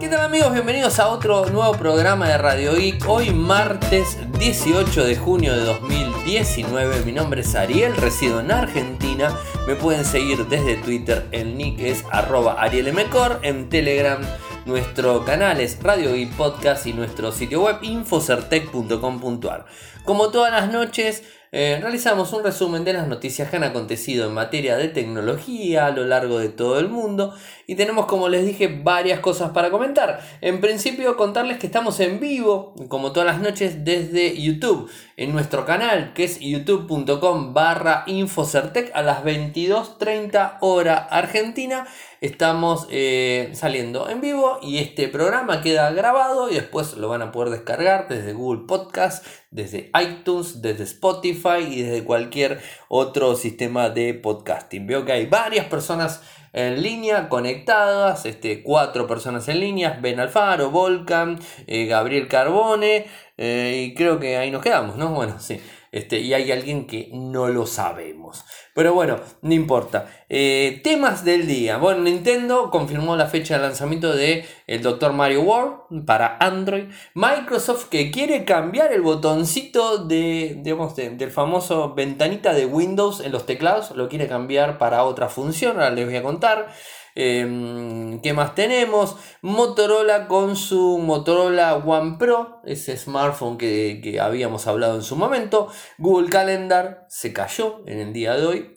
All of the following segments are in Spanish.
¿Qué tal amigos? Bienvenidos a otro nuevo programa de Radio Geek. Hoy martes 18 de junio de 2019. Mi nombre es Ariel, resido en Argentina. Me pueden seguir desde Twitter, el nick es arroba arielmcor, en Telegram nuestro canal es Radio Geek Podcast y nuestro sitio web infocertec.com.ar. Como todas las noches eh, realizamos un resumen de las noticias que han acontecido en materia de tecnología a lo largo de todo el mundo y tenemos como les dije varias cosas para comentar. En principio contarles que estamos en vivo como todas las noches desde YouTube en nuestro canal que es youtube.com barra infocertec a las 22.30 hora argentina estamos eh, saliendo en vivo y este programa queda grabado y después lo van a poder descargar desde Google Podcast, desde iTunes, desde Spotify y desde cualquier otro sistema de podcasting. Veo que hay varias personas en línea conectadas, este, cuatro personas en línea, Ben Alfaro, Volcan, eh, Gabriel Carbone eh, y creo que ahí nos quedamos, ¿no? Bueno, sí. Este, y hay alguien que no lo sabemos. Pero bueno, no importa. Eh, temas del día. Bueno, Nintendo confirmó la fecha de lanzamiento de el Dr. Mario World para Android. Microsoft que quiere cambiar el botoncito de, digamos, del famoso ventanita de Windows en los teclados. Lo quiere cambiar para otra función. Ahora les voy a contar. Em, ¿Qué más tenemos? Motorola con su Motorola One Pro, ese smartphone que, habíamos hablado en su momento. Google Calendar se cayó en el día de hoy.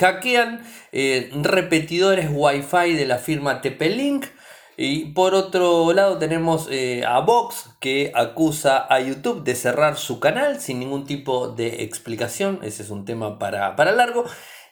Hackean eh, repetidores Wi-Fi de la firma TP-Link. Y por otro lado tenemos eh, a Vox que acusa a YouTube de cerrar su canal sin ningún tipo de explicación. Ese es un tema para, para largo.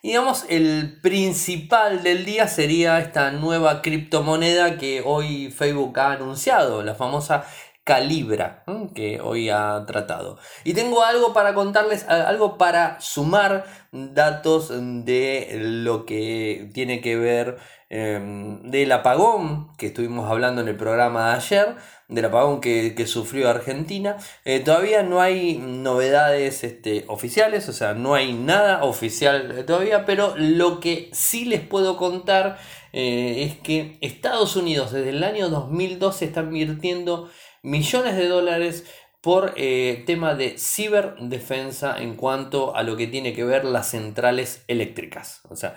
Y digamos, el principal del día sería esta nueva criptomoneda que hoy Facebook ha anunciado, la famosa Calibra, que hoy ha tratado. Y tengo algo para contarles, algo para sumar datos de lo que tiene que ver em, del apagón que estuvimos hablando en el programa de ayer del apagón que, sufrió Argentina. Eh, todavía no hay novedades este, oficiales, o sea, no hay nada oficial todavía, pero lo que sí les puedo contar eh, es que Estados Unidos desde el año 2012 está invirtiendo millones de dólares por eh, tema de ciberdefensa en cuanto a lo que tiene que ver las centrales eléctricas. O sea,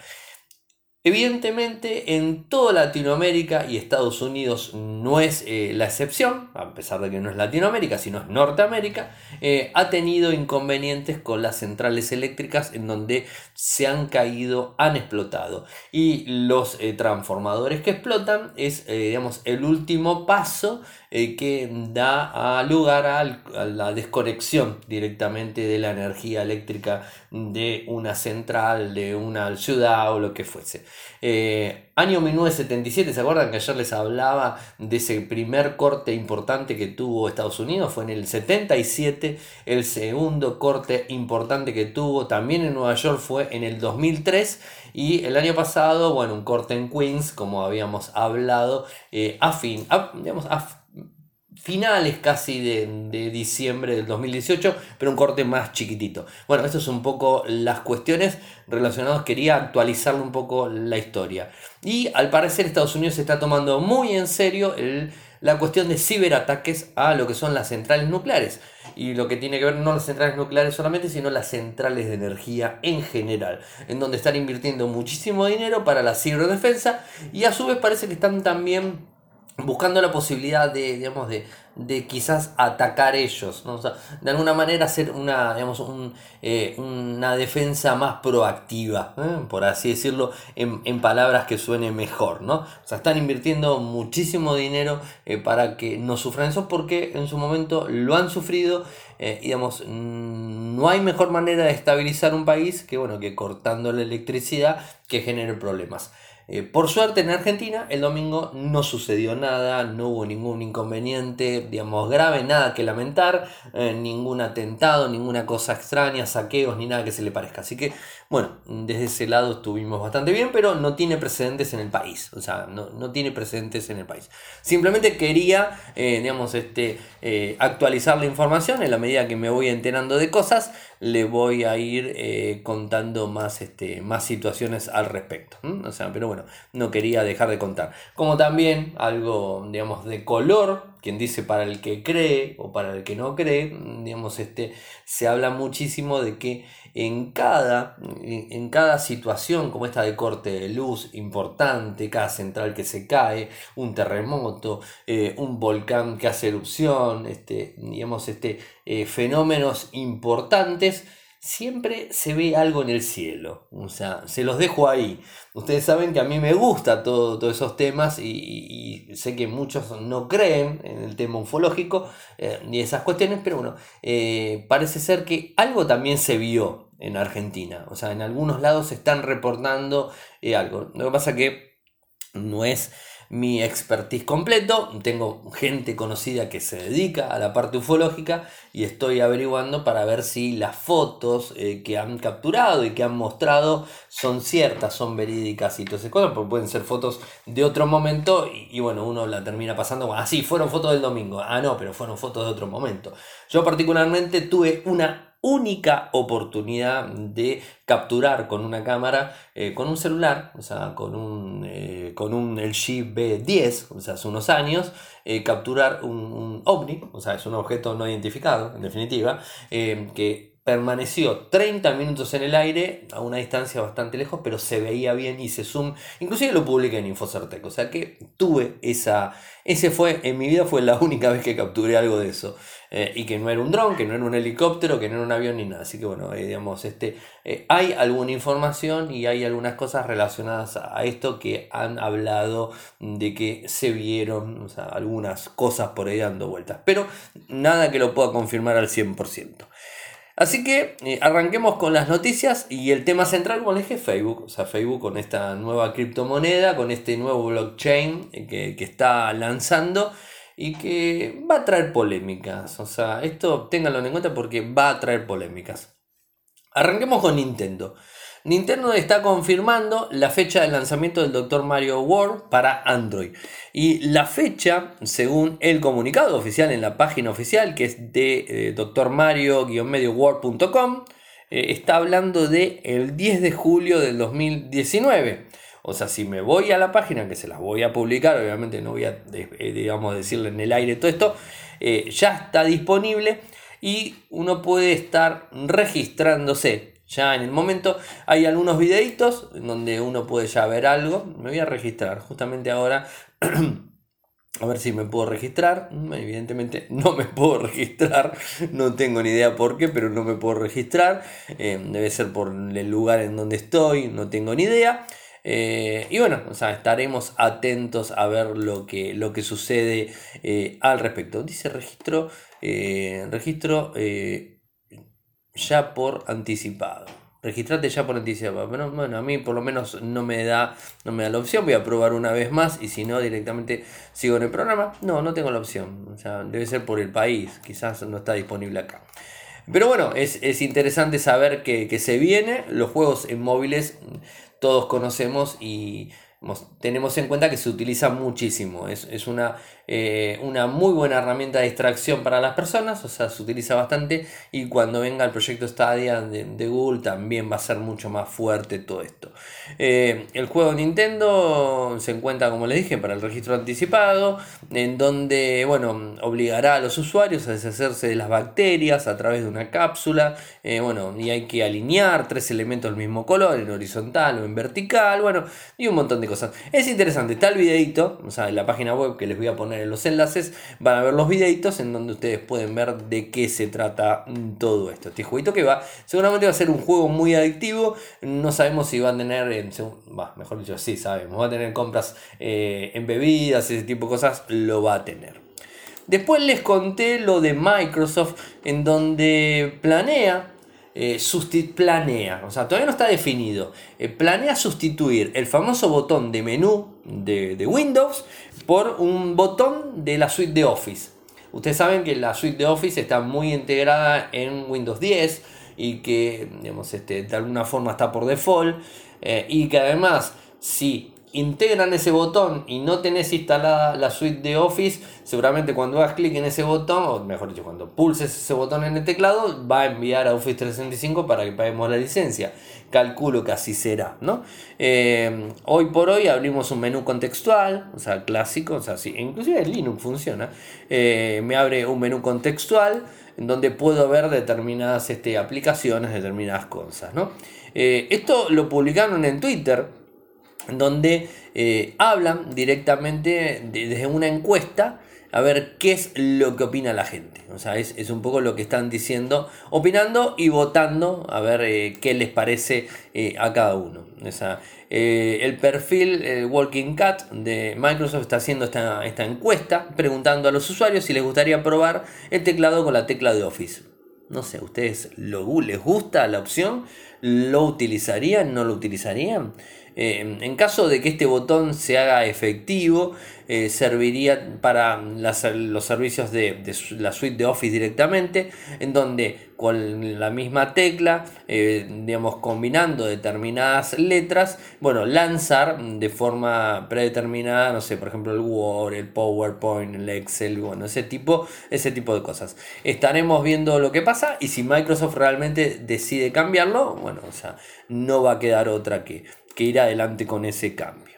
Evidentemente en toda Latinoamérica y Estados Unidos no es eh, la excepción, a pesar de que no es Latinoamérica, sino es Norteamérica, eh, ha tenido inconvenientes con las centrales eléctricas en donde se han caído, han explotado. Y los eh, transformadores que explotan es digamos, el último paso que da lugar a, la desconexión directamente de la energía eléctrica de una central, de una ciudad o lo que fuese. Eh, año 1977, ¿se acuerdan que ayer les hablaba de ese primer corte importante que tuvo Estados Unidos? Fue en el 77, el segundo corte importante que tuvo también en Nueva York fue en el 2003 y el año pasado, bueno, un corte en Queens, como habíamos hablado, eh, a fin, digamos, a finales casi de, diciembre del 2018, pero un corte más chiquitito. Bueno, esto es un poco las cuestiones relacionadas, quería actualizarle un poco la historia. Y al parecer Estados Unidos se está tomando muy en serio la cuestión de ciberataques a lo que son las centrales nucleares. Y lo que tiene que ver no las centrales nucleares solamente, sino las centrales de energía en general, en donde están invirtiendo muchísimo dinero para la ciberdefensa y a su vez parece que están también buscando la posibilidad de, digamos, de, de quizás atacar ellos, ¿no? de alguna manera hacer una, digamos, eh, una defensa más proactiva, ¿eh? por así decirlo, en, palabras que suene mejor, ¿no? O sea, están invirtiendo muchísimo dinero eh, para que no sufran eso porque en su momento lo han sufrido y digamos, no hay mejor manera de estabilizar un país que, bueno, que cortando la electricidad que genere problemas. Eh, por suerte en Argentina el domingo no sucedió nada, no hubo ningún inconveniente, digamos, grave, nada que lamentar, eh, ningún atentado, ninguna cosa extraña, saqueos ni nada que se le parezca. Así que Bueno, desde ese lado estuvimos bastante bien, pero no tiene precedentes en el país. O sea, no, tiene precedentes en el país. Simplemente quería, eh, digamos, este, eh, actualizar la información en la medida que me voy enterando de cosas le voy a ir eh, contando más, este, más situaciones al respecto. O sea, pero bueno, no quería dejar de contar. Como también algo, digamos, de color, quien dice para el que cree o para el que no cree, digamos, este, se habla muchísimo de que en cada, en cada situación como esta de corte de luz importante, cada central que se cae, un terremoto, eh, un volcán que hace erupción, este, digamos, este, eh, fenómenos importantes, siempre se ve algo en el cielo. O sea, se los dejo ahí. Ustedes saben que a mí me gusta todo, todos esos temas y, sé que muchos no creen en el tema ufológico eh, ni esas cuestiones, pero bueno, parece ser que algo también se vio en Argentina. O sea, en algunos lados se están reportando eh, algo. Lo que pasa que no es mi expertise completo, tengo gente conocida que se dedica a la parte ufológica y estoy averiguando para ver si las fotos eh, que han capturado y que han mostrado son ciertas, son verídicas y todas esas cosas, porque pueden ser fotos de otro momento y, bueno, uno la termina pasando, ah, sí, fueron fotos del domingo, ah, no, pero fueron fotos de otro momento. Yo particularmente tuve una única oportunidad de capturar con una cámara, eh, con un celular, o sea, con un, eh, con un LG B10, o sea, hace unos años, eh, capturar un, un, ovni, o sea, es un objeto no identificado, en definitiva, que permaneció 30 minutos en el aire a una distancia bastante lejos, pero se veía bien, hice zoom, inclusive lo publiqué en Infocertec, o sea que tuve esa, ese fue, en mi vida fue la única vez que capturé algo de eso, eh, y que no era un dron, que no era un helicóptero, que no era un avión ni nada, así que bueno, eh, digamos, este, eh, hay alguna información y hay algunas cosas relacionadas a esto que han hablado de que se vieron, o sea, algunas cosas por ahí dando vueltas, pero nada que lo pueda confirmar al 100%. Así que arranquemos con las noticias y el tema central, como les dije, Facebook. O sea, Facebook con esta nueva criptomoneda, con este nuevo blockchain eh, que, está lanzando y que va a traer polémicas. O sea, esto ténganlo en cuenta porque va a traer polémicas. Arranquemos con Nintendo. Nintendo está confirmando la fecha de lanzamiento del Dr. Mario World para Android. Y la fecha, según el comunicado oficial en la página oficial, que es de eh, drmario-medioworld.com, eh, está hablando de el 10 de julio del 2019. O sea, si me voy a la página, que se las voy a publicar, obviamente no voy a, eh, digamos, decirle en el aire todo esto, ya está disponible y uno puede estar registrándose ya en el momento hay algunos videitos en donde uno puede ya ver algo. Me voy a registrar justamente ahora. A ver si me puedo registrar. Evidentemente no me puedo registrar. No tengo ni idea por qué, pero no me puedo registrar. Eh, debe ser por el lugar en donde estoy. No tengo ni idea. Eh, y bueno, o sea, estaremos atentos a ver lo que, lo que sucede eh, al respecto. Dice registro. registro ya por anticipado. Registrate ya por anticipado. Bueno, bueno, a mí por lo menos no me da no me da la opción. Voy a probar una vez más y si no, directamente sigo en el programa. No, no tengo la opción. O sea, debe ser por el país. Quizás no está disponible acá. Pero bueno, es, interesante saber que, que se viene. Los juegos en móviles todos conocemos y tenemos en cuenta que se utiliza muchísimo. Es, es una, eh, una muy buena herramienta de distracción para las personas, o sea, se utiliza bastante y cuando venga el proyecto Stadia de, Google también va a ser mucho más fuerte todo esto. Eh, el juego Nintendo se encuentra, como les dije, para el registro anticipado, en donde, bueno, obligará a los usuarios a deshacerse de las bacterias a través de una cápsula, eh, bueno, y hay que alinear tres elementos del mismo color, en horizontal o en vertical, bueno, y un montón de cosas. Es interesante, está el videito, o sea, en la página web que les voy a poner en los enlaces, van a ver los videitos en donde ustedes pueden ver de qué se trata todo esto. Este jueguito que va, seguramente va a ser un juego muy adictivo, no sabemos si va a tener, mejor dicho, sí sabemos, va a tener compras eh, en bebidas, ese tipo de cosas, lo va a tener. Después les conté lo de Microsoft, en donde planea eh, planea, o sea, todavía no está definido, eh, planea sustituir el famoso botón de menú de, Windows por un botón de la suite de Office. Ustedes saben que la suite de Office está muy integrada en Windows 10 y que digamos, este, de alguna forma está por default eh, y que además si integran ese botón y no tenés instalada la suite de Office, seguramente cuando hagas clic en ese botón, o mejor dicho, cuando pulses ese botón en el teclado, va a enviar a Office 365 para que paguemos la licencia. Calculo que así será, ¿no? Eh, hoy por hoy abrimos un menú contextual, o sea, clásico, o sea, sí, inclusive en Linux funciona. Eh, me abre un menú contextual en donde puedo ver determinadas este, aplicaciones, determinadas cosas, ¿no? Eh, esto lo publicaron en Twitter donde eh, hablan directamente desde una encuesta a ver qué es lo que opina la gente. O sea, es, un poco lo que están diciendo, opinando y votando a ver eh, qué les parece eh, a cada uno. O sea, el perfil Walking Cat de Microsoft está haciendo esta, esta encuesta preguntando a los usuarios si les gustaría probar el teclado con la tecla de Office. No sé, ¿ustedes lo, les gusta la opción? ¿Lo utilizarían? ¿No lo utilizarían? Eh, en caso de que este botón se haga efectivo, eh, serviría para los servicios de, la suite de Office directamente, en donde con la misma tecla, eh, digamos, combinando determinadas letras, bueno, lanzar de forma predeterminada, no sé, por ejemplo, el Word, el PowerPoint, el Excel, bueno, ese tipo, ese tipo de cosas. Estaremos viendo lo que pasa y si Microsoft realmente decide cambiarlo, bueno, o sea, no va a quedar otra que, que ir adelante con ese cambio.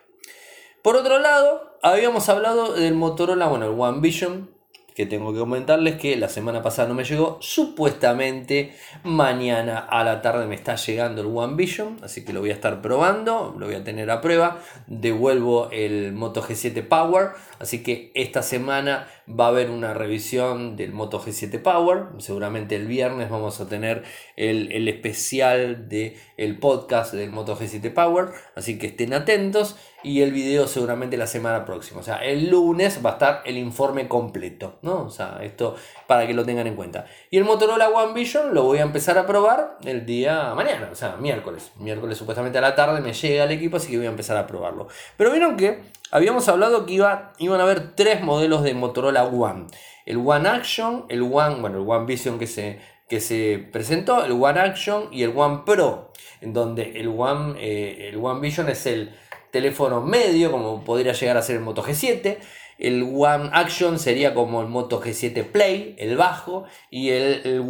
Por otro lado, habíamos hablado del Motorola, bueno, el One Vision, que tengo que comentarles que la semana pasada no me llegó. Supuestamente mañana a la tarde me está llegando el One Vision, así que lo voy a estar probando, lo voy a tener a prueba. Devuelvo el Moto G7 Power, así que esta semana va a haber una revisión del Moto G7 Power. Seguramente el viernes vamos a tener el, especial del el podcast del Moto G7 Power, así que estén atentos y el video seguramente la semana próxima. O sea, el lunes va a estar el informe completo, ¿no? O sea, esto para que lo tengan en cuenta. Y el Motorola One Vision lo voy a empezar a probar el día mañana, o sea, miércoles. Miércoles supuestamente a la tarde me llega el equipo, así que voy a empezar a probarlo. Pero vieron que habíamos hablado que iba, iban a haber tres modelos de Motorola One. El One Action, el One, bueno, el One Vision que se, que se presentó, el One Action y el One Pro, en donde el One, eh, el One Vision es el teléfono medio, como podría llegar a ser el Moto G7. El One Action sería como el Moto G7 Play, el bajo, y el,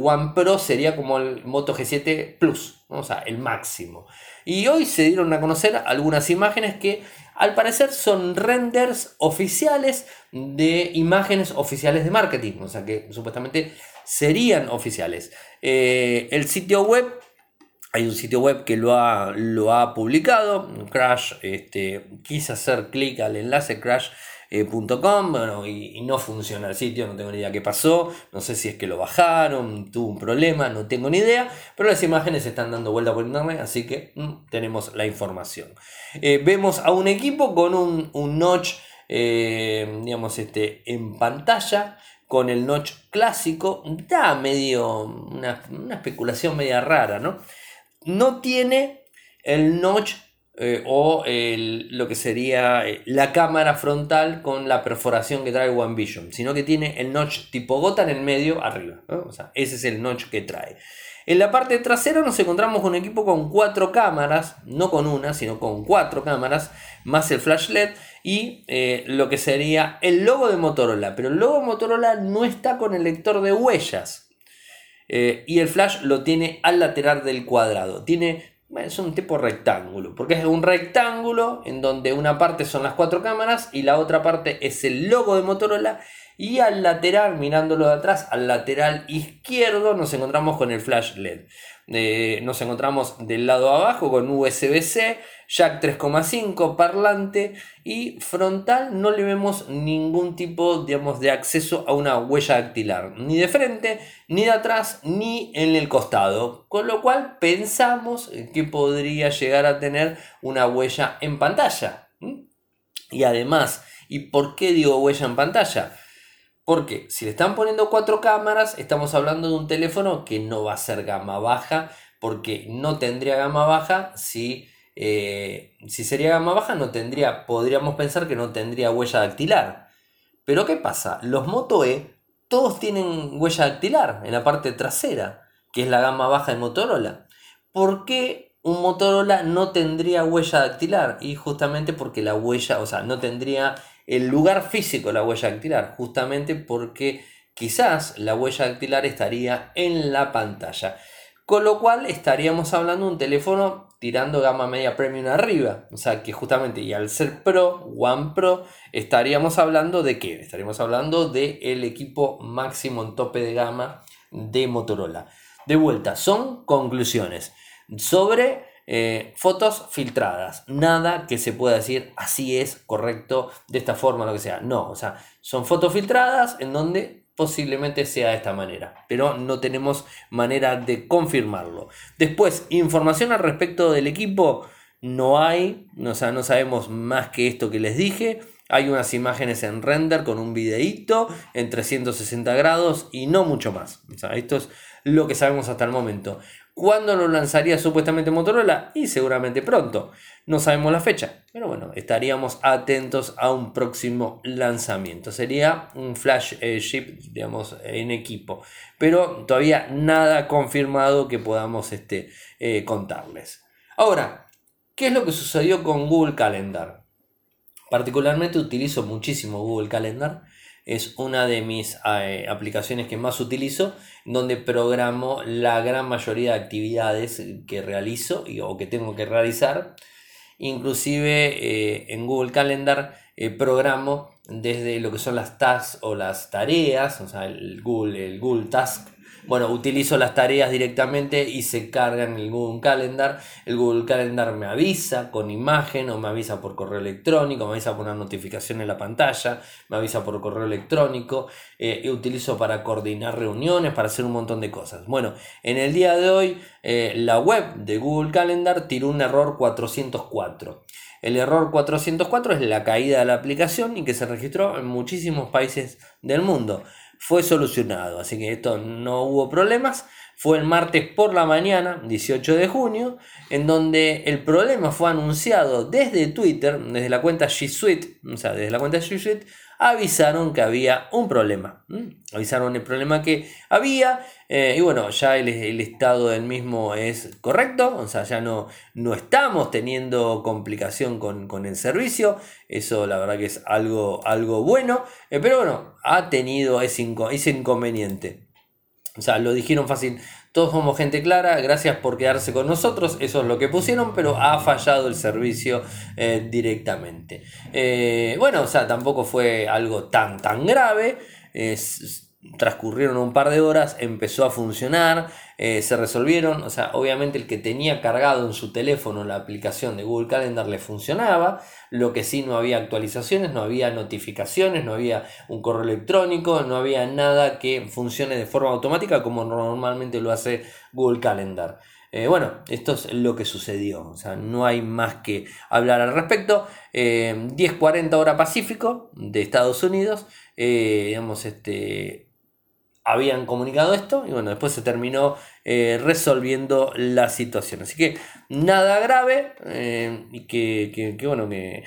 One Pro sería como el Moto G7 Plus, o sea, el máximo. Y hoy se dieron a conocer algunas imágenes que al parecer son renders oficiales de imágenes oficiales de marketing, o sea que supuestamente serían oficiales. Eh, el sitio web hay un sitio web que lo ha, lo ha publicado, Crash, este, quise hacer clic al enlace crash.com bueno, y, no funciona el sitio, no tengo ni idea qué pasó, no sé si es que lo bajaron, tuvo un problema, no tengo ni idea, pero las imágenes están dando vuelta por internet, así que mm, tenemos la información. Eh, vemos a un equipo con un, notch, eh, digamos, este, en pantalla, con el notch clásico, da medio, una, una especulación media rara, ¿no? No tiene el notch eh, o lo que sería eh, la cámara frontal con la perforación que trae One Vision, sino que tiene el notch tipo gota en el medio arriba. O sea, ese es el notch que trae. En la parte trasera nos encontramos con un equipo con cuatro cámaras, no con una, sino con cuatro cámaras, más el flash LED y eh, lo que sería el logo de Motorola. Pero el logo de Motorola no está con el lector de huellas. Eh, y el flash lo tiene al lateral del cuadrado. Tiene, es un tipo rectángulo, porque es un rectángulo en donde una parte son las cuatro cámaras y la otra parte es el logo de Motorola. Y al lateral, mirándolo de atrás, al lateral izquierdo nos encontramos con el flash LED. Eh, nos encontramos del lado abajo con USB-C, jack 3,5, parlante y frontal no le vemos ningún tipo digamos, de acceso a una huella dactilar, ni de frente, ni de atrás, ni en el costado, con lo cual pensamos que podría llegar a tener una huella en pantalla. Y además, ¿y por qué digo huella en pantalla? Porque si le están poniendo cuatro cámaras, estamos hablando de un teléfono que no va a ser gama baja, porque no tendría gama baja si, eh, si sería gama baja, no tendría, podríamos pensar que no tendría huella dactilar. Pero ¿qué pasa? Los Moto E todos tienen huella dactilar en la parte trasera. que es la gama baja de Motorola. ¿Por qué un Motorola no tendría huella dactilar? Y justamente porque la huella, o sea, no tendría el lugar físico la huella dactilar, justamente porque quizás la huella dactilar estaría en la pantalla. Con lo cual estaríamos hablando de un teléfono tirando gama media premium arriba. O sea que justamente y al ser Pro, One Pro, estaríamos hablando de qué? Estaríamos hablando del el equipo máximo en tope de gama de Motorola. De vuelta, son conclusiones sobre eh, fotos filtradas. Nada que se pueda decir así es, correcto, de esta forma, lo que sea. No, o sea, son fotos filtradas en donde posiblemente sea de esta manera, pero no tenemos manera de confirmarlo. Después, información al respecto del equipo, no hay, o sea, no sabemos más que esto que les dije. Hay unas imágenes en render con un videíto en 360 grados y no mucho más. O sea, esto es lo que sabemos hasta el momento. ¿Cuándo lo lanzaría supuestamente Motorola? Y seguramente pronto. No sabemos la fecha, pero bueno, estaríamos atentos a un próximo lanzamiento. Sería un flash eh, chip, digamos, en equipo, pero todavía nada confirmado que podamos este, eh, contarles. Ahora, ¿qué es lo que sucedió con Google Calendar? Particularmente utilizo muchísimo Google Calendar es una de mis eh, aplicaciones que más utilizo, donde programo la gran mayoría de actividades que realizo o que tengo que realizar. Inclusive eh, en Google Calendar eh, programo desde lo que son las tasks o las tareas, o sea, el Google, el Google Task bueno, utilizo las tareas directamente y se cargan en el Google Calendar. El Google Calendar me avisa con imagen o me avisa por correo electrónico, me avisa por una notificación en la pantalla, me avisa por correo electrónico. Eh, y utilizo para coordinar reuniones, para hacer un montón de cosas. Bueno, en el día de hoy eh, la web de Google Calendar tiró un error 404. El error 404 es la caída de la aplicación y que se registró en muchísimos países del mundo fue solucionado. Así que esto no hubo problemas. Fue el martes por la mañana, 18 de junio, en donde el problema fue anunciado desde Twitter, desde la cuenta G Suite, o sea, desde la cuenta G Suite, avisaron que había un problema. Avisaron el problema que había eh, y bueno, ya el, estado del mismo es correcto, o sea, ya no, no estamos teniendo complicación con, el servicio, eso la verdad que es algo, algo bueno, eh, pero bueno, ha tenido ese inconveniente. O sea, lo dijeron fácil, todos somos gente clara, gracias por quedarse con nosotros, eso es lo que pusieron, pero ha fallado el servicio eh, directamente. Eh, bueno, o sea, tampoco fue algo tan, tan grave. Transcurrieron un par de horas, empezó a funcionar, eh, se resolvieron, o sea, obviamente el que tenía cargado en su teléfono la aplicación de Google Calendar le funcionaba, lo que sí no había actualizaciones, no había notificaciones, no había un correo electrónico, no había nada que funcione de forma automática como normalmente lo hace Google Calendar. Eh, bueno, esto es lo que sucedió, o sea, no hay más que hablar al respecto. 10.40 eh, hora Pacífico de Estados Unidos, digamos, este, habían comunicado esto y bueno, después se terminó eh, resolviendo la situación. Así que nada grave eh, y que, bueno, que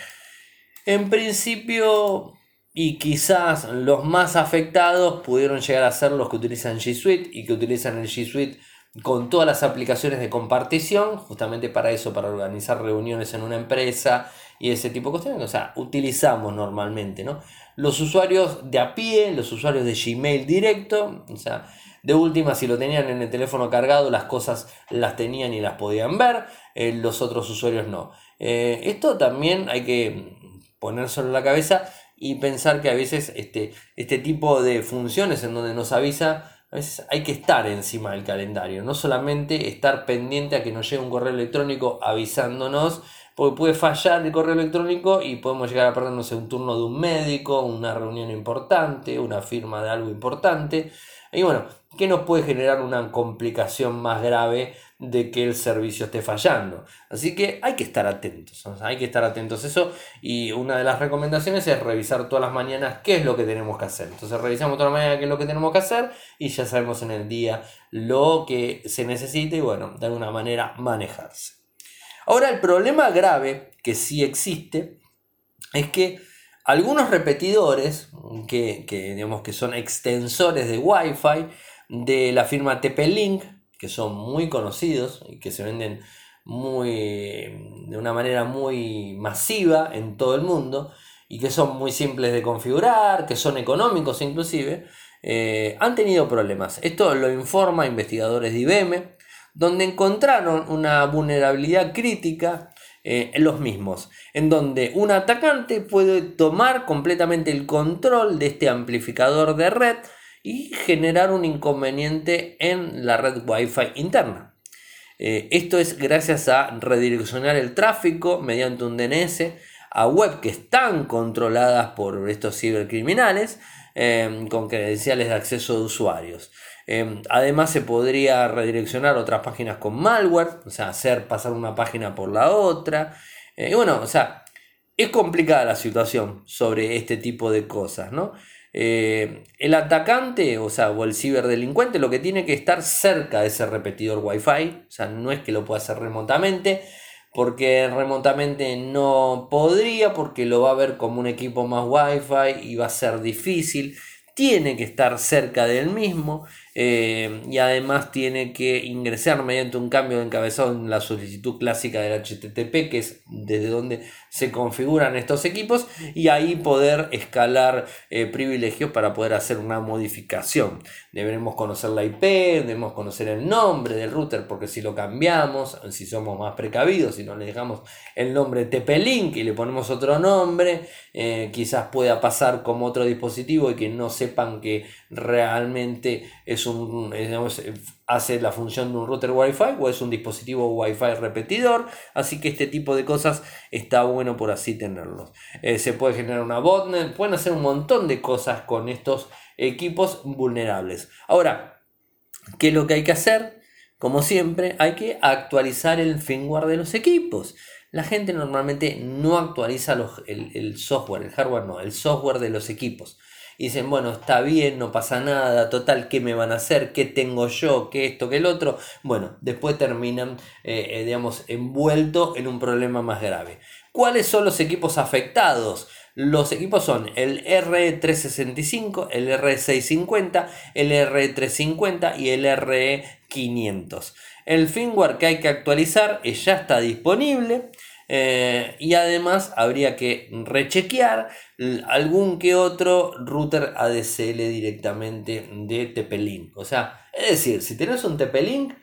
en principio y quizás los más afectados pudieron llegar a ser los que utilizan G Suite y que utilizan el G Suite con todas las aplicaciones de compartición, justamente para eso, para organizar reuniones en una empresa y ese tipo de cuestiones. O sea, utilizamos normalmente, ¿no? los usuarios de a pie, los usuarios de Gmail directo, o sea, de última, si lo tenían en el teléfono cargado, las cosas las tenían y las podían ver, eh, los otros usuarios no. Eh, esto también hay que ponérselo en la cabeza y pensar que a veces este, este tipo de funciones en donde nos avisa, a veces hay que estar encima del calendario, no solamente estar pendiente a que nos llegue un correo electrónico avisándonos porque puede fallar el correo electrónico y podemos llegar a perdernos un turno de un médico, una reunión importante, una firma de algo importante. Y bueno, ¿qué nos puede generar una complicación más grave de que el servicio esté fallando? Así que hay que estar atentos, hay que estar atentos a eso. Y una de las recomendaciones es revisar todas las mañanas qué es lo que tenemos que hacer. Entonces revisamos todas las mañanas qué es lo que tenemos que hacer y ya sabemos en el día lo que se necesita y bueno, de alguna manera manejarse. Ahora, el problema grave que sí existe es que algunos repetidores, que, digamos que son extensores de Wi-Fi de la firma TP-Link, que son muy conocidos y que se venden muy, de una manera muy masiva en todo el mundo y que son muy simples de configurar, que son económicos inclusive, eh, han tenido problemas. Esto lo informa investigadores de IBM, donde encontraron una vulnerabilidad crítica eh, los mismos, en donde un atacante puede tomar completamente el control de este amplificador de red y generar un inconveniente en la red Wi-Fi interna. Eh, esto es gracias a redireccionar el tráfico mediante un DNS a web que están controladas por estos cibercriminales eh, con credenciales de acceso de usuarios. Eh, además se podría redireccionar otras páginas con malware, o sea, hacer pasar una página por la otra. y bueno, o sea, es complicada la situación sobre este tipo de cosas, ¿no? Eh, el atacante, o sea, o el ciberdelincuente, lo que tiene que estar cerca de ese repetidor Wi-Fi, o sea, no es que lo pueda hacer remotamente, porque remotamente no podría, porque lo va a ver como un equipo más Wi-Fi y va a ser difícil. Tiene que estar cerca del mismo eh, y además tiene que ingresar mediante un cambio de encabezado en la solicitud clásica del HTTP, que es desde donde se configuran estos equipos, y ahí poder escalar eh, privilegios para poder hacer una modificación. Deberemos conocer la IP, debemos conocer el nombre del router, porque si lo cambiamos, si somos más precavidos, si no le dejamos el nombre TP-Link y le ponemos otro nombre, eh, quizás pueda pasar como otro dispositivo y que no sepan que realmente es un, hace la función de un router Wi-Fi o es un dispositivo Wi-Fi repetidor. Así que este tipo de cosas está bueno por así tenerlos. Eh, se puede generar una botnet, pueden hacer un montón de cosas con estos equipos vulnerables. Ahora, ¿qué es lo que hay que hacer? Como siempre, hay que actualizar el firmware de los equipos. La gente normalmente no actualiza el software, el hardware no, el software de los equipos dicen, bueno, está bien, no pasa nada, total, ¿qué me van a hacer? ¿Qué tengo yo? ¿Qué esto? ¿Qué el otro? Bueno, después terminan, eh, eh, digamos, envueltos en un problema más grave. ¿Cuáles son los equipos afectados? Los equipos son el RE365, el RE650, el RE350 y el RE500. El firmware que hay que actualizar ya está disponible. Eh, y además habría que rechequear algún que otro router ADSL directamente de TP-Link. O sea, es decir, si tenés un TP-Link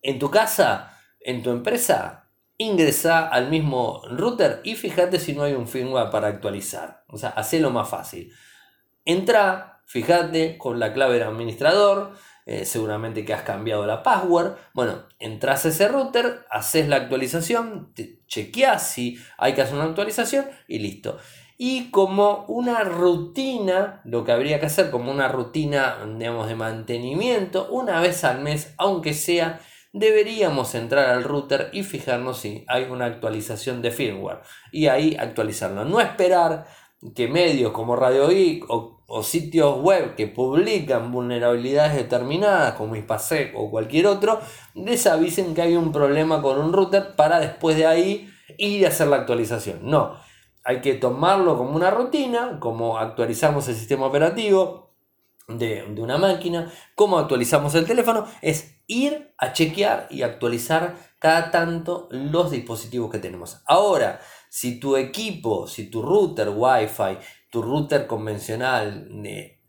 en tu casa, en tu empresa, ingresa al mismo router y fíjate si no hay un firmware para actualizar. O sea, lo más fácil. Entra, fíjate con la clave del administrador, eh, seguramente que has cambiado la password. Bueno, entras a ese router, haces la actualización, chequeas si hay que hacer una actualización y listo. Y como una rutina, lo que habría que hacer como una rutina, digamos, de mantenimiento, una vez al mes, aunque sea, deberíamos entrar al router y fijarnos si hay una actualización de firmware. Y ahí actualizarlo. No esperar que medios como Radio Geek o sitios web que publican vulnerabilidades determinadas como ISPASEC o cualquier otro, les avisen que hay un problema con un router para después de ahí ir a hacer la actualización. No, hay que tomarlo como una rutina, como actualizamos el sistema operativo de, de una máquina, como actualizamos el teléfono, es ir a chequear y actualizar cada tanto los dispositivos que tenemos. Ahora, si tu equipo, si tu router Wi-Fi tu router convencional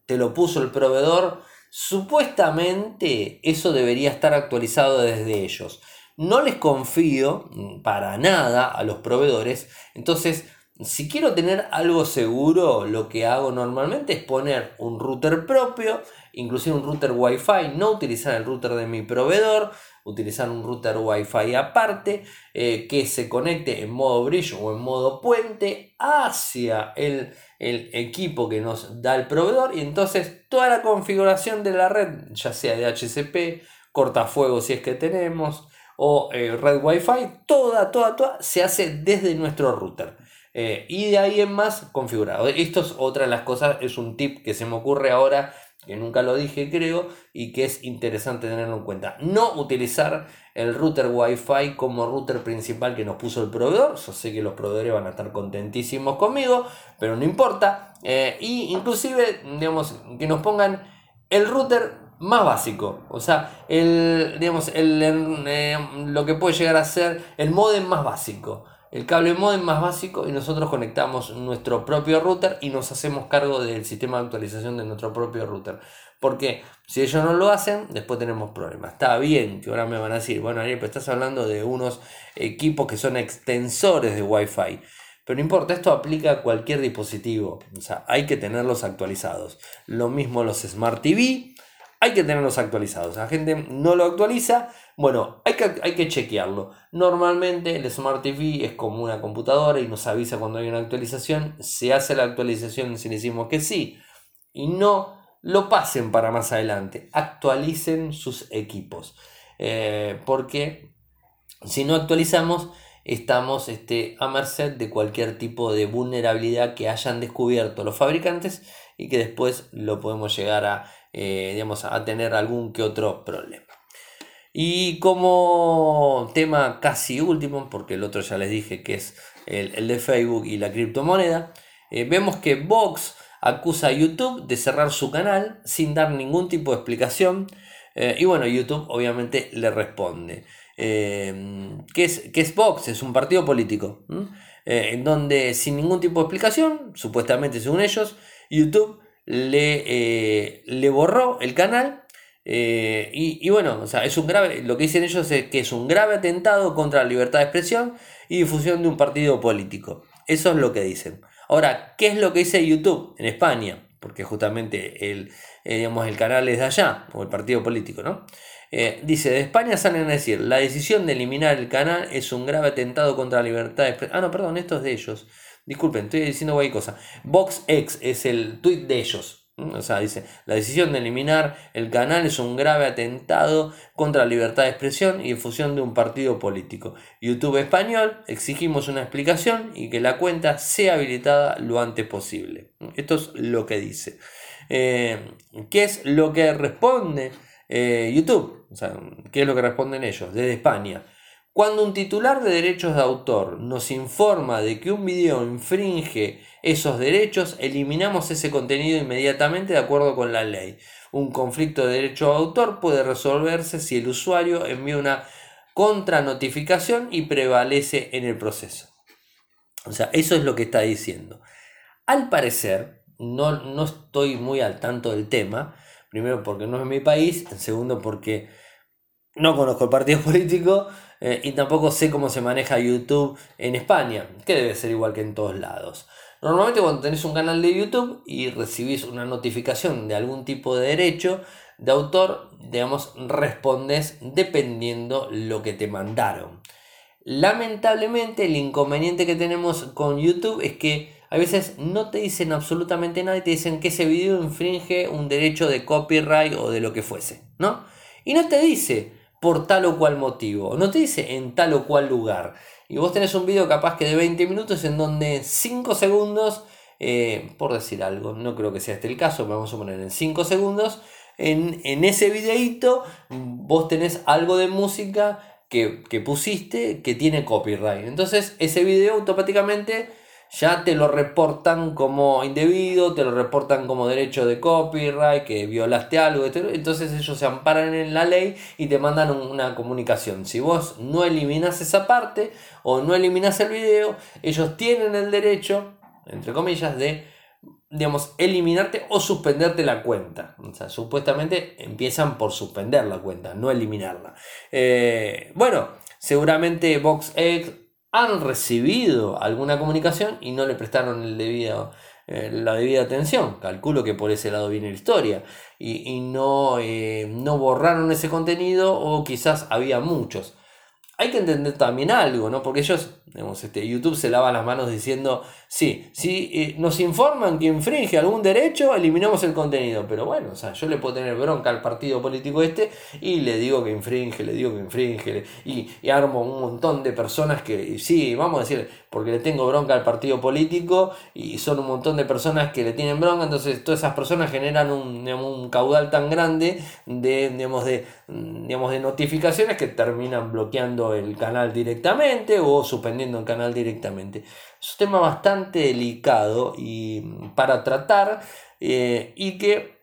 te lo puso el proveedor, supuestamente eso debería estar actualizado desde ellos. No les confío para nada a los proveedores, entonces si quiero tener algo seguro, lo que hago normalmente es poner un router propio, inclusive un router Wi-Fi, no utilizar el router de mi proveedor, utilizar un router Wi-Fi aparte eh, que se conecte en modo bridge o en modo puente hacia el, equipo que nos da el proveedor y entonces toda la configuración de la red, ya sea de HCP, cortafuego si es que tenemos, o eh, red Wi-Fi, toda, toda, toda se hace desde nuestro router. Eh, y de ahí en más configurado. Esto es otra de las cosas, es un tip que se me ocurre ahora que nunca lo dije creo y que es interesante tenerlo en cuenta. No utilizar el router Wi-Fi como router principal que nos puso el proveedor. Yo sé que los proveedores van a estar contentísimos conmigo, pero no importa. Eh, y inclusive, digamos, que nos pongan el router más básico. O sea, el, digamos, el, eh, lo que puede llegar a ser el modem más básico. El cable modem más básico y nosotros conectamos nuestro propio router y nos hacemos cargo del sistema de actualización de nuestro propio router. Porque si ellos no lo hacen, después tenemos problemas. Está bien que ahora me van a decir, bueno, Ariel, pero estás hablando de unos equipos que son extensores de Wi-Fi. Pero no importa, esto aplica a cualquier dispositivo. O sea, hay que tenerlos actualizados. Lo mismo los Smart TV, hay que tenerlos actualizados. La gente no lo actualiza. Bueno, hay que, hay que chequearlo. Normalmente el Smart TV es como una computadora y nos avisa cuando hay una actualización. Se hace la actualización si le decimos que sí. Y no lo pasen para más adelante. Actualicen sus equipos. Eh, porque si no actualizamos estamos este, a merced de cualquier tipo de vulnerabilidad que hayan descubierto los fabricantes y que después lo podemos llegar a, eh, a tener algún que otro problema. Y como tema casi último, porque el otro ya les dije que es el, de Facebook y la criptomoneda, eh, vemos que Vox acusa a YouTube de cerrar su canal sin dar ningún tipo de explicación. Eh, y bueno, YouTube obviamente le responde. Em, ¿qué, es, ¿Qué es Vox? Es un partido político, eh, en donde sin ningún tipo de explicación, supuestamente según ellos, YouTube le, eh, le borró el canal. Eh, y, bueno, o sea, es un grave, lo que dicen ellos es que es un grave atentado contra la libertad de expresión y difusión de un partido político. Eso es lo que dicen. Ahora, ¿qué es lo que dice YouTube en España? Porque justamente el, digamos, el canal es de allá, o el partido político, ¿no? Eh, dice, de España salen a decir, la decisión de eliminar el canal es un grave atentado contra la libertad de expresión. Ah, no, perdón, esto es de ellos. Disculpen, estoy diciendo cualquier cosa. VoxX es el tweet de ellos. O sea, dice, la decisión de eliminar el canal es un grave atentado contra la libertad de expresión y difusión de un partido político. YouTube español, exigimos una explicación y que la cuenta sea habilitada lo antes posible. Esto es lo que dice. Eh, ¿Qué es lo que responde eh, YouTube, o sea, ¿qué es lo que responden ellos? Desde España. Cuando un titular de derechos de autor nos informa de que un video infringe esos derechos, eliminamos ese contenido inmediatamente de acuerdo con la ley. Un conflicto de derecho de autor puede resolverse si el usuario envía una contranotificación y prevalece en el proceso. O sea, eso es lo que está diciendo. Al parecer, no, no estoy muy al tanto del tema, Primero porque no es mi país, segundo porque no conozco el partido político eh, y tampoco sé cómo se maneja YouTube en España, que debe ser igual que en todos lados. Normalmente cuando tenés un canal de YouTube y recibís una notificación de algún tipo de derecho de autor, digamos, respondes dependiendo lo que te mandaron. Lamentablemente el inconveniente que tenemos con YouTube es que a veces no te dicen absolutamente nada y te dicen que ese video infringe un derecho de copyright o de lo que fuese, ¿no? Y no te dice por tal o cual motivo, no te dice en tal o cual lugar. Y vos tenés un video capaz que de 20 minutos en donde 5 segundos, eh, por decir algo, no creo que sea este el caso, vamos a poner en 5 segundos, en, ese videito vos tenés algo de música que, que pusiste que tiene copyright. Entonces ese video automáticamente ya te lo reportan como indebido, te lo reportan como derecho de copyright, que violaste algo, entonces ellos se amparan en la ley y te mandan una comunicación. Si vos no eliminas esa parte o no eliminas el video, ellos tienen el derecho, entre comillas, de digamos, eliminarte o suspenderte la cuenta. O sea, supuestamente empiezan por suspender la cuenta, no eliminarla. Eh, bueno, seguramente VoxX han recibido alguna comunicación y no le prestaron eh, la debida atención. Calculo que por ese lado viene la historia. Y, no, eh, no borraron ese contenido o quizás había muchos hay que entender también algo, ¿no? Porque ellos, digamos, este, YouTube se lava las manos diciendo, sí, si eh, nos informan que infringe algún derecho, eliminamos el contenido. Pero bueno, o sea, yo le puedo tener bronca al partido político este y le digo que infringe, le digo que infringe, y, y armo un montón de personas que, sí, vamos a decir, porque le tengo bronca al partido político y son un montón de personas que le tienen bronca, entonces todas esas personas generan un, un caudal tan grande de, digamos, de, digamos, de notificaciones que terminan bloqueando el canal directamente o suspendiendo el canal directamente. Es un tema bastante delicado y para tratar eh, y que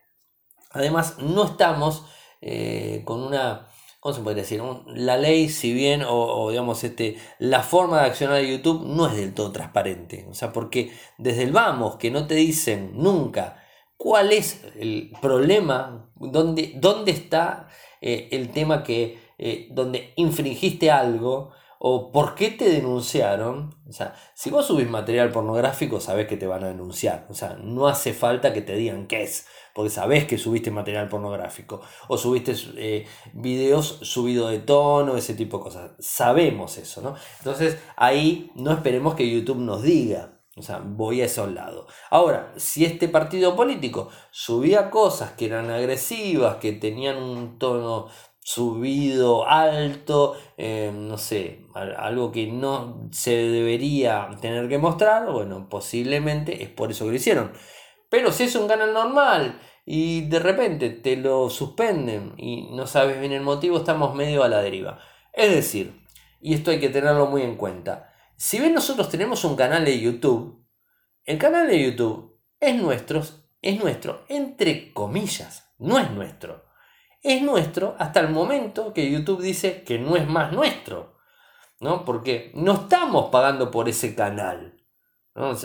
Además, no estamos eh, con una, ¿cómo se podría decir? la ley, si bien, o, digamos, este, la forma de accionar de YouTube no es del todo transparente. O sea, porque desde el vamos, que no te dicen nunca cuál es el problema, dónde, dónde está eh, el tema que, eh, donde infringiste algo, o por qué te denunciaron. O sea, si vos subís material pornográfico, sabés que te van a denunciar. O sea, no hace falta que te digan qué es, porque sabés que subiste material pornográfico o subiste eh, videos subido de tono, ese tipo de cosas. Sabemos eso, ¿no? Entonces, ahí no esperemos que YouTube nos diga. O sea, voy a esos lados. Ahora, si este partido político subía cosas que eran agresivas, que tenían un tono subido, alto, eh, no sé, algo que no se debería tener que mostrar, bueno, posiblemente es por eso que lo hicieron. Pero si es un canal normal y de repente te lo suspenden y no sabes bien el motivo, estamos medio a la deriva. Es decir, y esto hay que tenerlo muy en cuenta, si bien nosotros tenemos un canal de YouTube, el canal de YouTube es nuestro, es nuestro, entre comillas, no es nuestro es nuestro hasta el momento que YouTube dice que no es más nuestro. ¿no? Porque no estamos pagando por ese canal.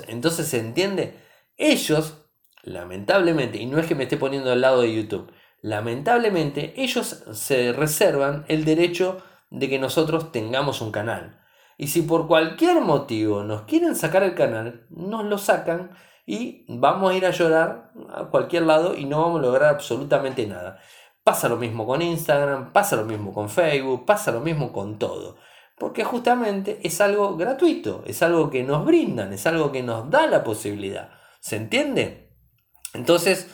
Entonces se entiende, ellos, lamentablemente, y no es que me esté poniendo al lado de YouTube, lamentablemente ellos se reservan el derecho de que nosotros tengamos un canal. Y si por cualquier motivo nos quieren sacar el canal, nos lo sacan y vamos a ir a llorar a cualquier lado y no vamos a lograr absolutamente nada. Pasa lo mismo con Instagram, pasa lo mismo con Facebook, pasa lo mismo con todo. Porque justamente es algo gratuito, es algo que nos brindan, es algo que nos da la posibilidad. ¿Se entiende? Entonces,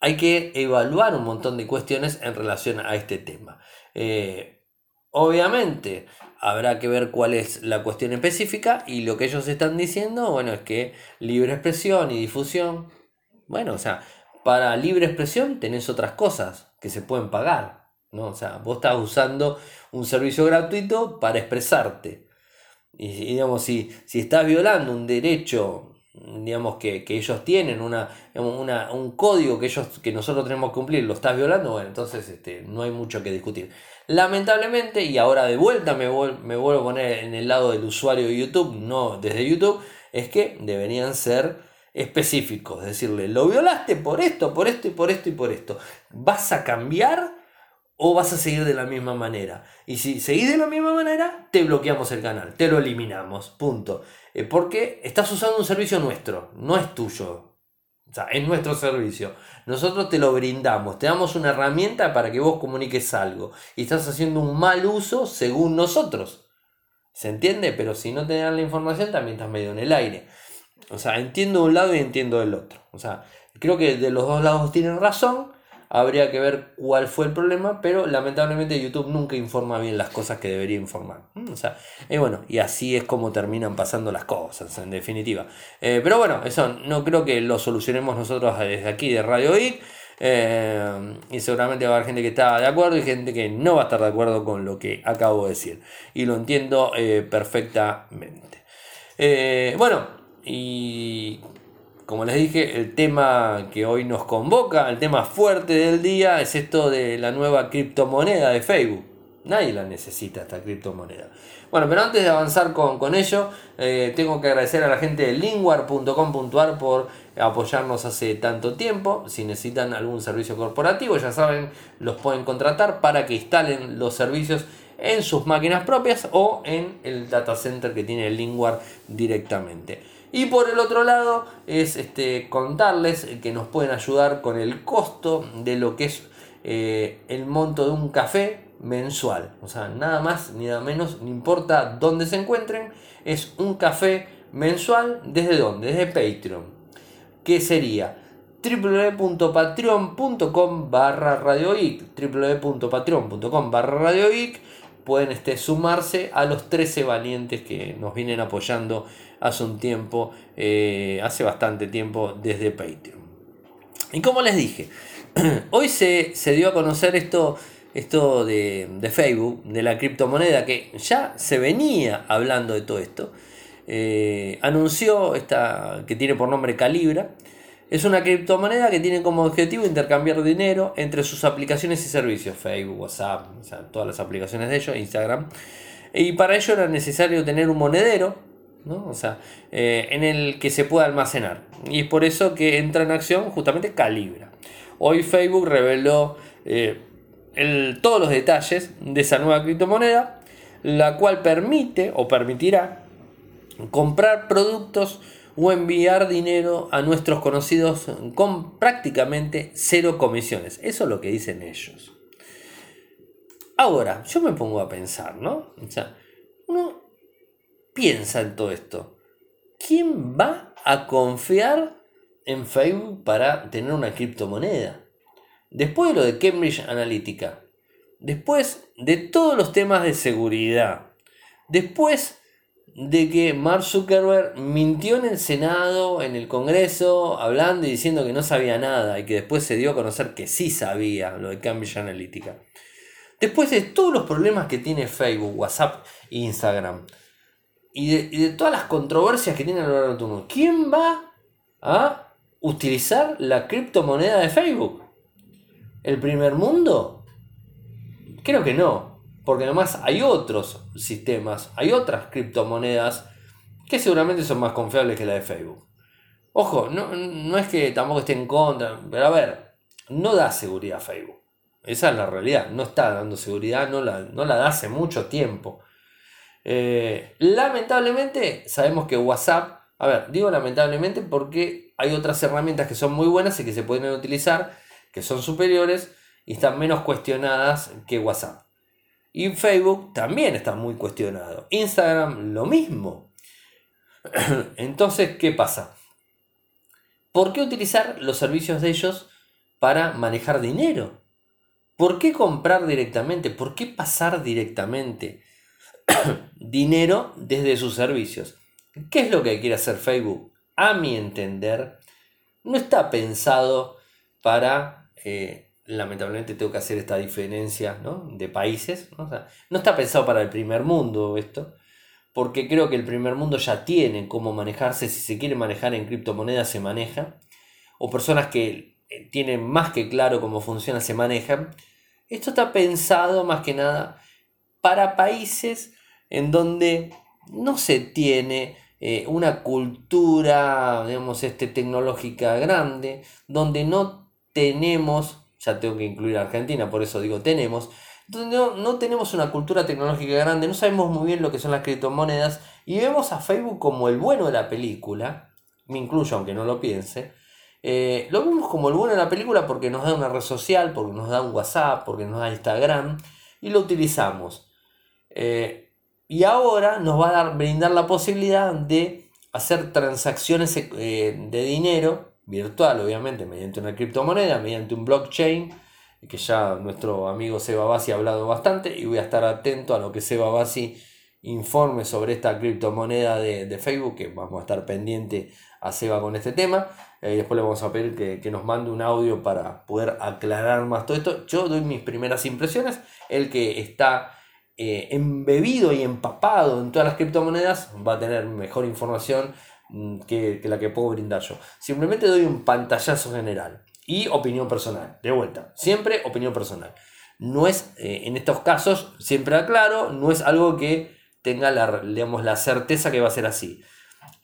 hay que evaluar un montón de cuestiones en relación a este tema. Eh, obviamente, habrá que ver cuál es la cuestión específica y lo que ellos están diciendo, bueno, es que libre expresión y difusión, bueno, o sea, para libre expresión tenés otras cosas, que se pueden pagar. ¿no? O sea, vos estás usando un servicio gratuito para expresarte. Y, digamos, si, si estás violando un derecho digamos que, ellos tienen una, un código que ellos que nosotros tenemos que cumplir lo estás violando bueno entonces este, no hay mucho que discutir lamentablemente y ahora de vuelta me, me vuelvo a poner en el lado del usuario de YouTube no desde YouTube es que deberían ser específicos, decirle, lo violaste por esto, por esto y por esto y por esto. ¿Vas a cambiar o vas a seguir de la misma manera? Y si seguís de la misma manera, te bloqueamos el canal, te lo eliminamos, punto. Eh, porque estás usando un servicio nuestro, no es tuyo. O sea, es nuestro servicio. Nosotros te lo brindamos, te damos una herramienta para que vos comuniques algo. Y estás haciendo un mal uso según nosotros. ¿Se entiende? Pero si no te dan la información, también estás medio en el aire. O sea, entiendo un lado y entiendo el otro. O sea, creo que de los dos lados tienen razón. Habría que ver cuál fue el problema, pero lamentablemente YouTube nunca informa bien las cosas que debería informar. O sea, y bueno, y así es como terminan pasando las cosas, en definitiva. Eh, pero bueno, eso no creo que lo solucionemos nosotros desde aquí de Radio Geek. Eh, y seguramente va a haber gente que está de acuerdo y gente que no va a estar de acuerdo con lo que acabo de decir. Y lo entiendo eh, perfectamente. bueno, y como les dije, el tema que hoy nos convoca, el tema fuerte del día, es esto de la nueva criptomoneda de Facebook. Nadie la necesita esta criptomoneda. Bueno, pero antes de avanzar con, ello, eh, tengo que agradecer a la gente de linguar.com.ar por apoyarnos hace tanto tiempo. Si necesitan algún servicio corporativo, ya saben, los pueden contratar para que instalen los servicios en sus máquinas propias o en el data center que tiene Linguar directamente. Y por el otro lado es este, contarles que nos pueden ayudar con el costo de lo que es eh, el monto de un café mensual. O sea, nada más ni nada menos, no importa dónde se encuentren, es un café mensual. ¿Desde dónde? Desde Patreon. Que sería www.patreon.com barra radioic www.patreon.com barra radioic pueden este, sumarse a los 13 valientes que nos vienen apoyando hace un tiempo, eh, hace bastante tiempo desde Patreon. Y como les dije, hoy se, dio a conocer esto, esto de, Facebook, de la criptomoneda, que ya se venía hablando de todo esto. Eh, anunció esta, que tiene por nombre Calibra, Es una criptomoneda que tiene como objetivo intercambiar dinero entre sus aplicaciones y servicios, Facebook, WhatsApp, todas las aplicaciones de ellos, Instagram. Y para ello era necesario tener un monedero, o sea, eh, en el que se pueda almacenar. Y es por eso que entra en acción justamente Calibra. Hoy Facebook reveló eh, todos los detalles de esa nueva criptomoneda, la cual permite o permitirá comprar productos o enviar dinero a nuestros conocidos con prácticamente cero comisiones. Eso es lo que dicen ellos. Ahora, yo me pongo a pensar, ¿no? O sea, uno piensa en todo esto. ¿Quién va a confiar en Facebook para tener una criptomoneda? Después de lo de Cambridge Analytica, después de todos los temas de seguridad, después de que Mark Zuckerberg mintió en el Senado, en el Congreso, hablando y diciendo que no sabía nada y que después se dio a conocer que sí sabía lo de Cambridge Analytica. Después de todos los problemas que tiene Facebook, WhatsApp e Instagram y de, todas las controversias que tiene a lo largo del mundo, ¿quién va a utilizar la criptomoneda de Facebook? ¿El primer mundo? Creo que no. Porque además hay otros sistemas, hay otras criptomonedas que seguramente son más confiables que la de Facebook. Ojo, no, es que tampoco esté en contra, pero a ver, no da seguridad Facebook. Esa es la realidad, no está dando seguridad, no la, no la da hace mucho tiempo. Eh, lamentablemente sabemos que WhatsApp, a ver, digo lamentablemente porque hay otras herramientas que son muy buenas y que se pueden utilizar, que son superiores y están menos cuestionadas que WhatsApp. Y Facebook también está muy cuestionado. Instagram lo mismo. Entonces, ¿qué pasa? ¿Por qué utilizar los servicios de ellos para manejar dinero? ¿Por qué comprar directamente? ¿Por qué pasar directamente dinero desde sus servicios? ¿Qué es lo que quiere hacer Facebook? A mi entender, no está pensado para eh, lamentablemente tengo que hacer esta diferencia de países. ¿no? no está pensado para el primer mundo esto, porque creo que el primer mundo ya tiene cómo manejarse, si se quiere manejar en criptomonedas se maneja, o personas que eh, tienen más que claro cómo funciona se manejan. Esto está pensado más que nada para países en donde no se tiene eh, una cultura, digamos, este, tecnológica grande, donde no tenemos ya tengo que incluir a Argentina, por eso digo tenemos, no, no, tenemos una cultura tecnológica grande, no sabemos muy bien lo que son las criptomonedas y vemos a Facebook como el bueno de la película, me incluyo aunque no lo piense, eh, lo vemos como el bueno de la película porque nos da una red social, porque nos da un WhatsApp, porque nos da Instagram y lo utilizamos. Eh, y ahora nos va a dar, brindar la posibilidad de hacer transacciones eh, de dinero virtual, obviamente, mediante una criptomoneda, mediante un blockchain, que ya nuestro amigo Seba Bassi ha hablado bastante, y voy a estar atento a lo que Seba Bassi informe sobre esta criptomoneda de, Facebook, que vamos a estar pendiente a Seba con este tema. Eh, después le vamos a pedir que, nos mande un audio para poder aclarar más todo esto. Yo doy mis primeras impresiones. El que está eh, embebido y empapado en todas las criptomonedas va a tener mejor información Mm, que, la que puedo brindar yo. Simplemente doy un pantallazo general y opinión personal. De vuelta, siempre opinión personal. No es, eh, en estos casos, siempre aclaro, no es algo que tenga la, digamos, la certeza que va a ser así.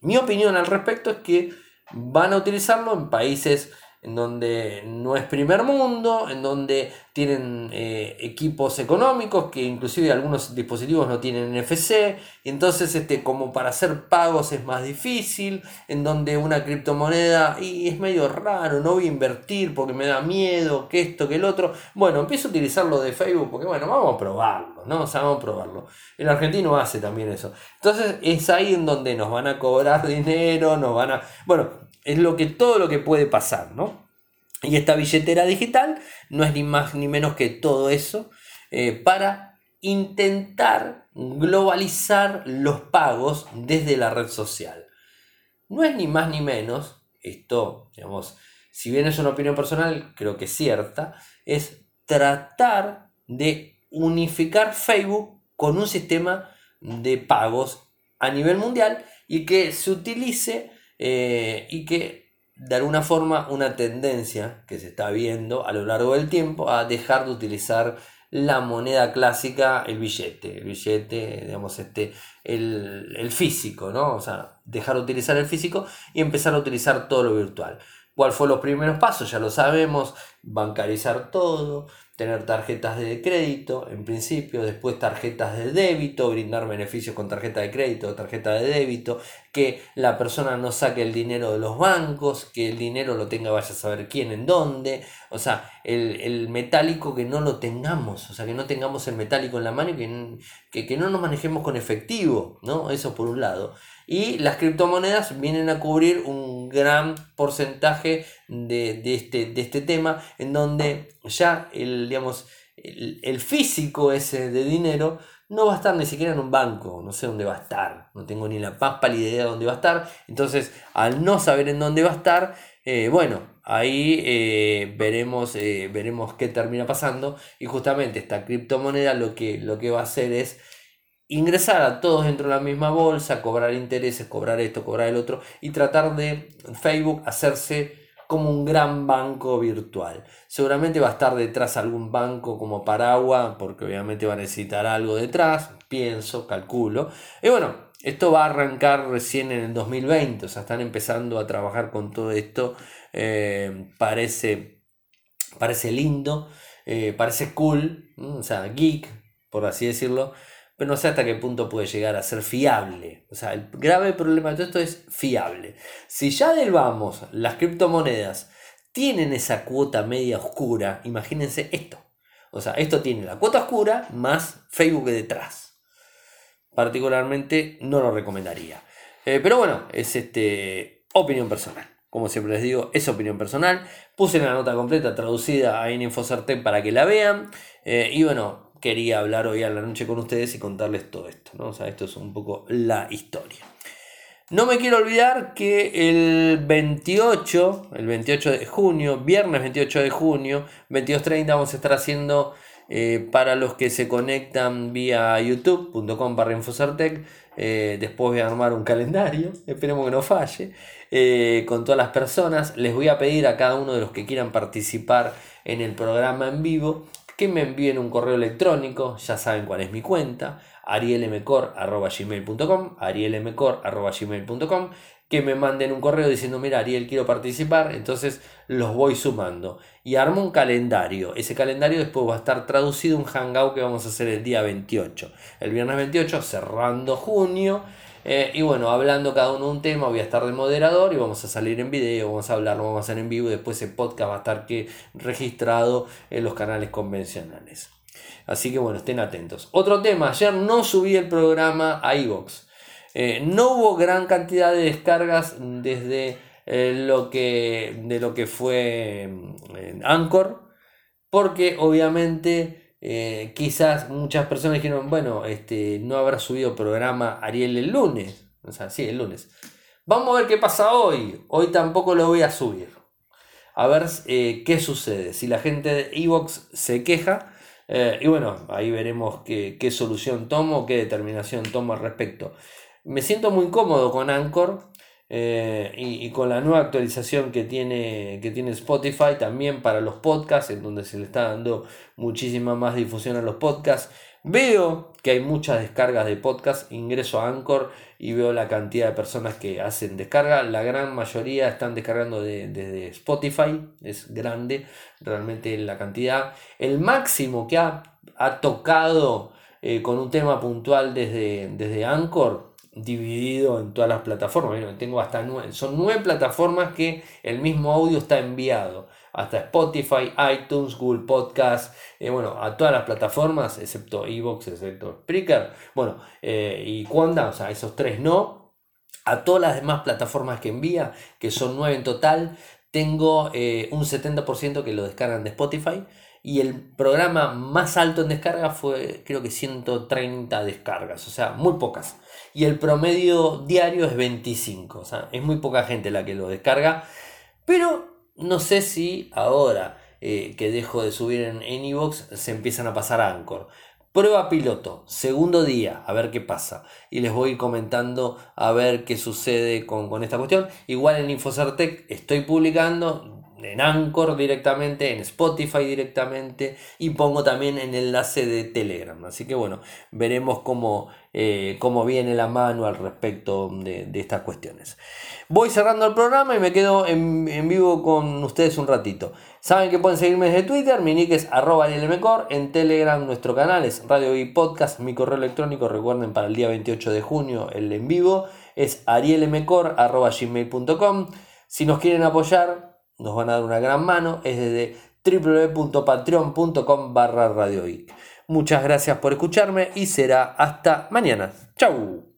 Mi opinión al respecto es que van a utilizarlo en países en donde no es primer mundo, en donde tienen eh, equipos económicos, que inclusive algunos dispositivos no tienen NFC, entonces este, como para hacer pagos es más difícil, en donde una criptomoneda, y es medio raro, no voy a invertir porque me da miedo, que esto, que el otro, bueno, empiezo a utilizarlo de Facebook porque bueno, vamos a probarlo, ¿no? O sea, vamos a probarlo. El argentino hace también eso. Entonces es ahí en donde nos van a cobrar dinero, nos van a... Bueno, es lo que, todo lo que puede pasar, ¿no? Y esta billetera digital no es ni más ni menos que todo eso eh, para intentar globalizar los pagos desde la red social. No es ni más ni menos, esto, digamos, si bien es una opinión personal, creo que es cierta, es tratar de unificar Facebook con un sistema de pagos a nivel mundial y que se utilice eh, y que de alguna forma una tendencia que se está viendo a lo largo del tiempo a dejar de utilizar la moneda clásica, el billete, el billete, digamos, este, el, el físico, ¿no? O sea, dejar de utilizar el físico y empezar a utilizar todo lo virtual. ¿Cuál fue los primeros pasos? Ya lo sabemos, bancarizar todo, tener tarjetas de crédito, en principio, después tarjetas de débito, brindar beneficios con tarjeta de crédito o tarjeta de débito, que la persona no saque el dinero de los bancos, que el dinero lo tenga vaya a saber quién, en dónde, o sea, el, metálico que no lo tengamos, o sea, que no tengamos el metálico en la mano y que, que, que no nos manejemos con efectivo, ¿no? Eso por un lado. Y las criptomonedas vienen a cubrir un gran porcentaje de, este, de este tema, en donde ya el, digamos, el, físico ese de dinero no va a estar ni siquiera en un banco, no sé dónde va a estar, no tengo ni la más pálida idea de dónde va a estar. Entonces, al no saber en dónde va a estar, eh, bueno, ahí eh, veremos, eh, veremos qué termina pasando. Y justamente esta criptomoneda lo que, lo que va a hacer es ingresar a todos dentro de la misma bolsa, cobrar intereses, cobrar esto, cobrar el otro y tratar de Facebook hacerse como un gran banco virtual. Seguramente va a estar detrás algún banco como Paragua, porque obviamente va a necesitar algo detrás, pienso, calculo. Y bueno, esto va a arrancar recién en el 2020, o sea, están empezando a trabajar con todo esto. Eh, parece, parece lindo, eh, parece cool, o sea, geek, por así decirlo pero no sé hasta qué punto puede llegar a ser fiable. O sea, el grave problema de todo esto es fiable. Si ya del vamos, las criptomonedas tienen esa cuota media oscura, imagínense esto. O sea, esto tiene la cuota oscura más Facebook detrás. Particularmente no lo recomendaría. Eh, pero bueno, es este, opinión personal. Como siempre les digo, es opinión personal. Puse la nota completa traducida en InfoCertec para que la vean. Eh, y bueno, quería hablar hoy a la noche con ustedes y contarles todo esto. ¿no? O sea, esto es un poco la historia. No me quiero olvidar que el 28, el 28 de junio, viernes 28 de junio, 22.30 vamos a estar haciendo eh, para los que se conectan vía youtube.com barra. Eh, después voy a armar un calendario, esperemos que no falle, eh, con todas las personas. Les voy a pedir a cada uno de los que quieran participar en el programa en vivo que me envíen un correo electrónico, ya saben cuál es mi cuenta, arielmcor.gmail.com, arielmcor.gmail.com, que me manden un correo diciendo, mira Ariel, quiero participar, entonces los voy sumando. Y armo un calendario. Ese calendario después va a estar traducido en un hangout que vamos a hacer el día 28. El viernes 28, cerrando junio. Eh, y bueno, hablando cada uno un tema, voy a estar de moderador y vamos a salir en video, vamos a hablar, vamos a hacer en vivo y después el podcast va a estar que registrado en los canales convencionales. Así que bueno, estén atentos. Otro tema, ayer no subí el programa a iVoox. Eh, no hubo gran cantidad de descargas desde eh, lo que, de lo que fue Anchor, porque obviamente eh, quizás muchas personas dijeron, bueno, este, no habrá subido programa Ariel el lunes. O sea, sí, el lunes. Vamos a ver qué pasa hoy. Hoy tampoco lo voy a subir. A ver eh, qué sucede. Si la gente de Evox se queja. Eh, y bueno, ahí veremos qué, qué solución tomo, qué determinación tomo al respecto. Me siento muy cómodo con Anchor. Eh, y, con la nueva actualización que tiene, que tiene Spotify también para los podcasts, en donde se le está dando muchísima más difusión a los podcasts. Veo que hay muchas descargas de podcasts, ingreso a Anchor y veo la cantidad de personas que hacen descarga. La gran mayoría están descargando desde Spotify, es grande realmente la cantidad. El máximo que ha, tocado eh, con un tema puntual desde, desde Anchor dividido en todas las plataformas. tengo hasta nueve, son nueve plataformas que el mismo audio está enviado. Hasta Spotify, iTunes, Google Podcast, eh, bueno, a todas las plataformas, excepto Evox, excepto Spreaker, bueno, eh, y Quanda, o sea, esos tres no. A todas las demás plataformas que envía, que son nueve en total, tengo eh, un 70% que lo descargan de Spotify. Y el programa más alto en descarga fue, creo que 130 descargas, o sea, muy pocas y el promedio diario es 25. O sea, es muy poca gente la que lo descarga. Pero no sé si ahora eh, que dejo de subir en, en se empiezan a pasar a Anchor. Prueba piloto, segundo día, a ver qué pasa. Y les voy comentando a ver qué sucede con, con esta cuestión. Igual en Infocertec estoy publicando, en Anchor directamente, en Spotify directamente y pongo también en enlace de Telegram. Así que bueno, veremos cómo, eh, cómo viene la mano al respecto de, estas cuestiones. Voy cerrando el programa y me quedo en, vivo con ustedes un ratito. Saben que pueden seguirme desde Twitter, mi nick es arroba en Telegram nuestro canal es Radio y Podcast, mi correo electrónico, recuerden para el día 28 de junio el en vivo es arielmcor.gmail.com Si nos quieren apoyar, nos van a dar una gran mano, es desde www.patreon.com barra Muchas gracias por escucharme y será hasta mañana. ¡Chau!